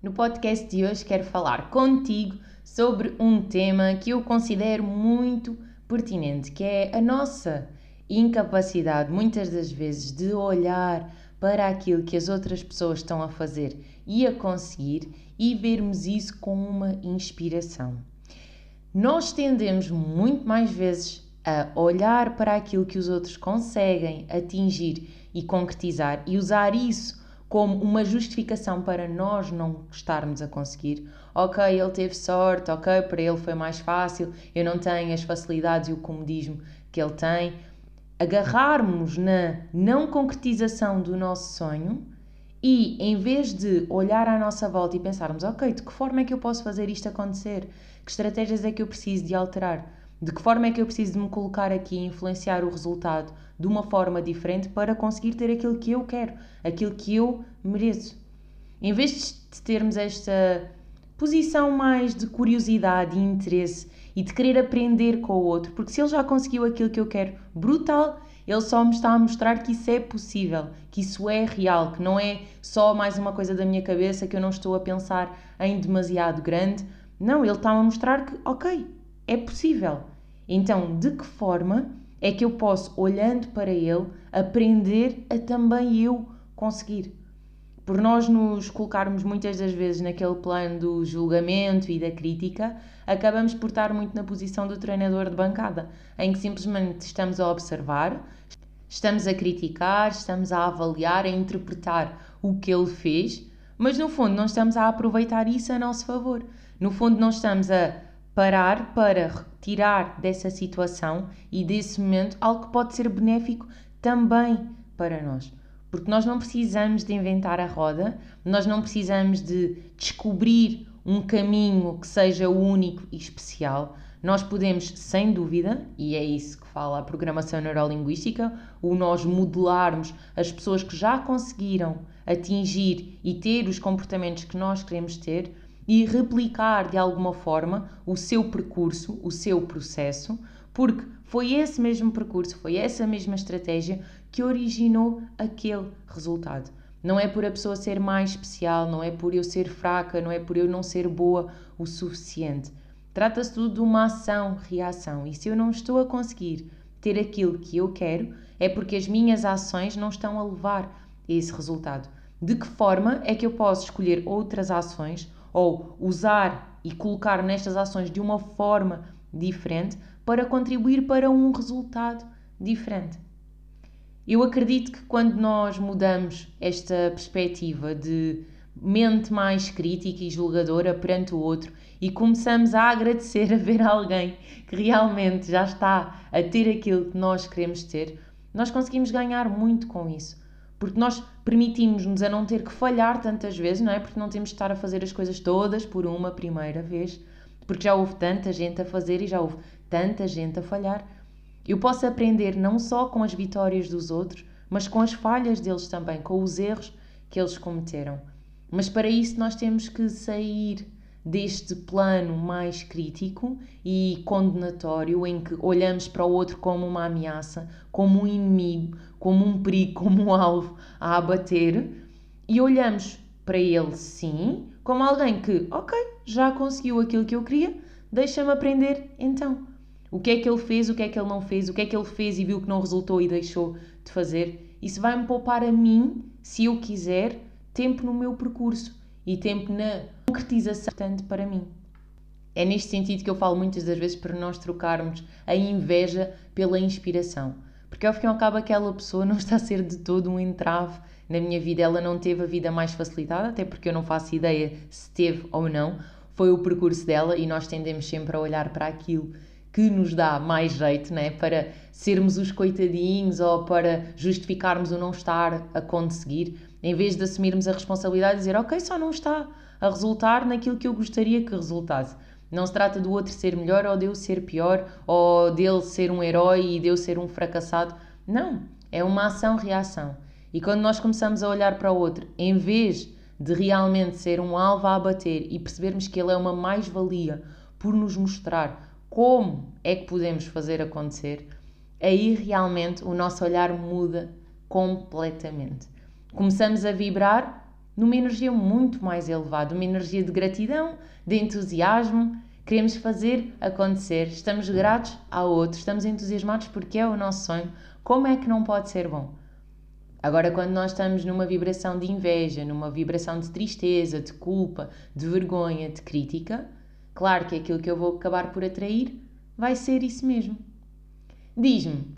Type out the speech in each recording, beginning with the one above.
No podcast de hoje quero falar contigo sobre um tema que eu considero muito pertinente, que é a nossa incapacidade, muitas das vezes, de olhar para aquilo que as outras pessoas estão a fazer e a conseguir e vermos isso com uma inspiração. Nós tendemos muito mais vezes a olhar para aquilo que os outros conseguem atingir e concretizar e usar isso como uma justificação para nós não estarmos a conseguir. Ok, ele teve sorte, ok, para ele foi mais fácil, eu não tenho as facilidades e o comodismo que ele tem. Agarrarmos na não concretização do nosso sonho e em vez de olhar à nossa volta e pensarmos, ok, de que forma é que eu posso fazer isto acontecer? Que estratégias é que eu preciso de alterar? De que forma é que eu preciso de me colocar aqui e influenciar o resultado de uma forma diferente para conseguir ter aquilo que eu quero, aquilo que eu mereço? Em vez de termos esta posição mais de curiosidade e interesse e de querer aprender com o outro, porque se ele já conseguiu aquilo que eu quero, brutal, ele só me está a mostrar que isso é possível, que isso é real, que não é só mais uma coisa da minha cabeça que eu não estou a pensar em demasiado grande. Não, ele está a mostrar que, ok, é possível. Então, de que forma é que eu posso, olhando para ele, aprender a também eu conseguir? Por nós nos colocarmos muitas das vezes naquele plano do julgamento e da crítica, acabamos por estar muito na posição do treinador de bancada, em que simplesmente estamos a observar, estamos a criticar, estamos a avaliar, a interpretar o que ele fez, mas no fundo não estamos a aproveitar isso a nosso favor. No fundo, não estamos a parar para tirar dessa situação e desse momento algo que pode ser benéfico também para nós. Porque nós não precisamos de inventar a roda, nós não precisamos de descobrir um caminho que seja único e especial. Nós podemos, sem dúvida, e é isso que fala a programação neurolinguística, o nós modelarmos as pessoas que já conseguiram atingir e ter os comportamentos que nós queremos ter, e replicar de alguma forma o seu percurso, o seu processo, porque foi esse mesmo percurso, foi essa mesma estratégia que originou aquele resultado. Não é por a pessoa ser mais especial, não é por eu ser fraca, não é por eu não ser boa o suficiente. Trata-se tudo de uma ação-reação. E se eu não estou a conseguir ter aquilo que eu quero, é porque as minhas ações não estão a levar a esse resultado. De que forma é que eu posso escolher outras ações ou usar e colocar nestas ações de uma forma diferente para contribuir para um resultado diferente. Eu acredito que quando nós mudamos esta perspectiva de mente mais crítica e julgadora perante o outro e começamos a agradecer a ver alguém que realmente já está a ter aquilo que nós queremos ter, nós conseguimos ganhar muito com isso porque nós permitimos-nos a não ter que falhar tantas vezes, não é? Porque não temos de estar a fazer as coisas todas por uma primeira vez, porque já houve tanta gente a fazer e já houve tanta gente a falhar. Eu posso aprender não só com as vitórias dos outros, mas com as falhas deles também, com os erros que eles cometeram. Mas para isso nós temos que sair deste plano mais crítico e condenatório em que olhamos para o outro como uma ameaça, como um inimigo, como um perigo, como um alvo a abater e olhamos para ele sim como alguém que, ok, já conseguiu aquilo que eu queria, deixa-me aprender então. O que é que ele fez, o que é que ele não fez, o que é que ele fez e viu que não resultou e deixou de fazer. Isso vai-me poupar a mim, se eu quiser, tempo no meu percurso e tempo na concretização tanto para mim. É neste sentido que eu falo muitas das vezes para nós trocarmos a inveja pela inspiração. Porque ao fim e ao cabo aquela pessoa não está a ser de todo um entrave na minha vida. Ela não teve a vida mais facilitada, até porque eu não faço ideia se teve ou não. Foi o percurso dela e nós tendemos sempre a olhar para aquilo que nos dá mais jeito, né? Para sermos os coitadinhos ou para justificarmos o não estar a conseguir, em vez de assumirmos a responsabilidade e dizer, ok, só não está a resultar naquilo que eu gostaria que resultasse. Não se trata do outro ser melhor ou de eu ser pior, ou dele ser um herói e de eu ser um fracassado. Não, é uma ação-reação. E quando nós começamos a olhar para o outro, em vez de realmente ser um alvo a abater e percebermos que ele é uma mais-valia por nos mostrar como é que podemos fazer acontecer, aí realmente o nosso olhar muda completamente. Começamos a vibrar numa energia muito mais elevada, uma energia de gratidão, de entusiasmo. Queremos fazer acontecer, estamos gratos ao outro, estamos entusiasmados porque é o nosso sonho. Como é que não pode ser bom? Agora, quando nós estamos numa vibração de inveja, numa vibração de tristeza, de culpa, de vergonha, de crítica, claro que aquilo que eu vou acabar por atrair vai ser isso mesmo. Diz-me,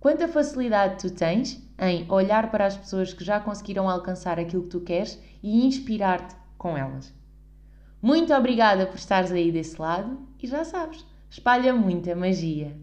quanta facilidade tu tens em olhar para as pessoas que já conseguiram alcançar aquilo que tu queres e inspirar-te com elas. Muito obrigada por estares aí desse lado e já sabes, espalha muita magia.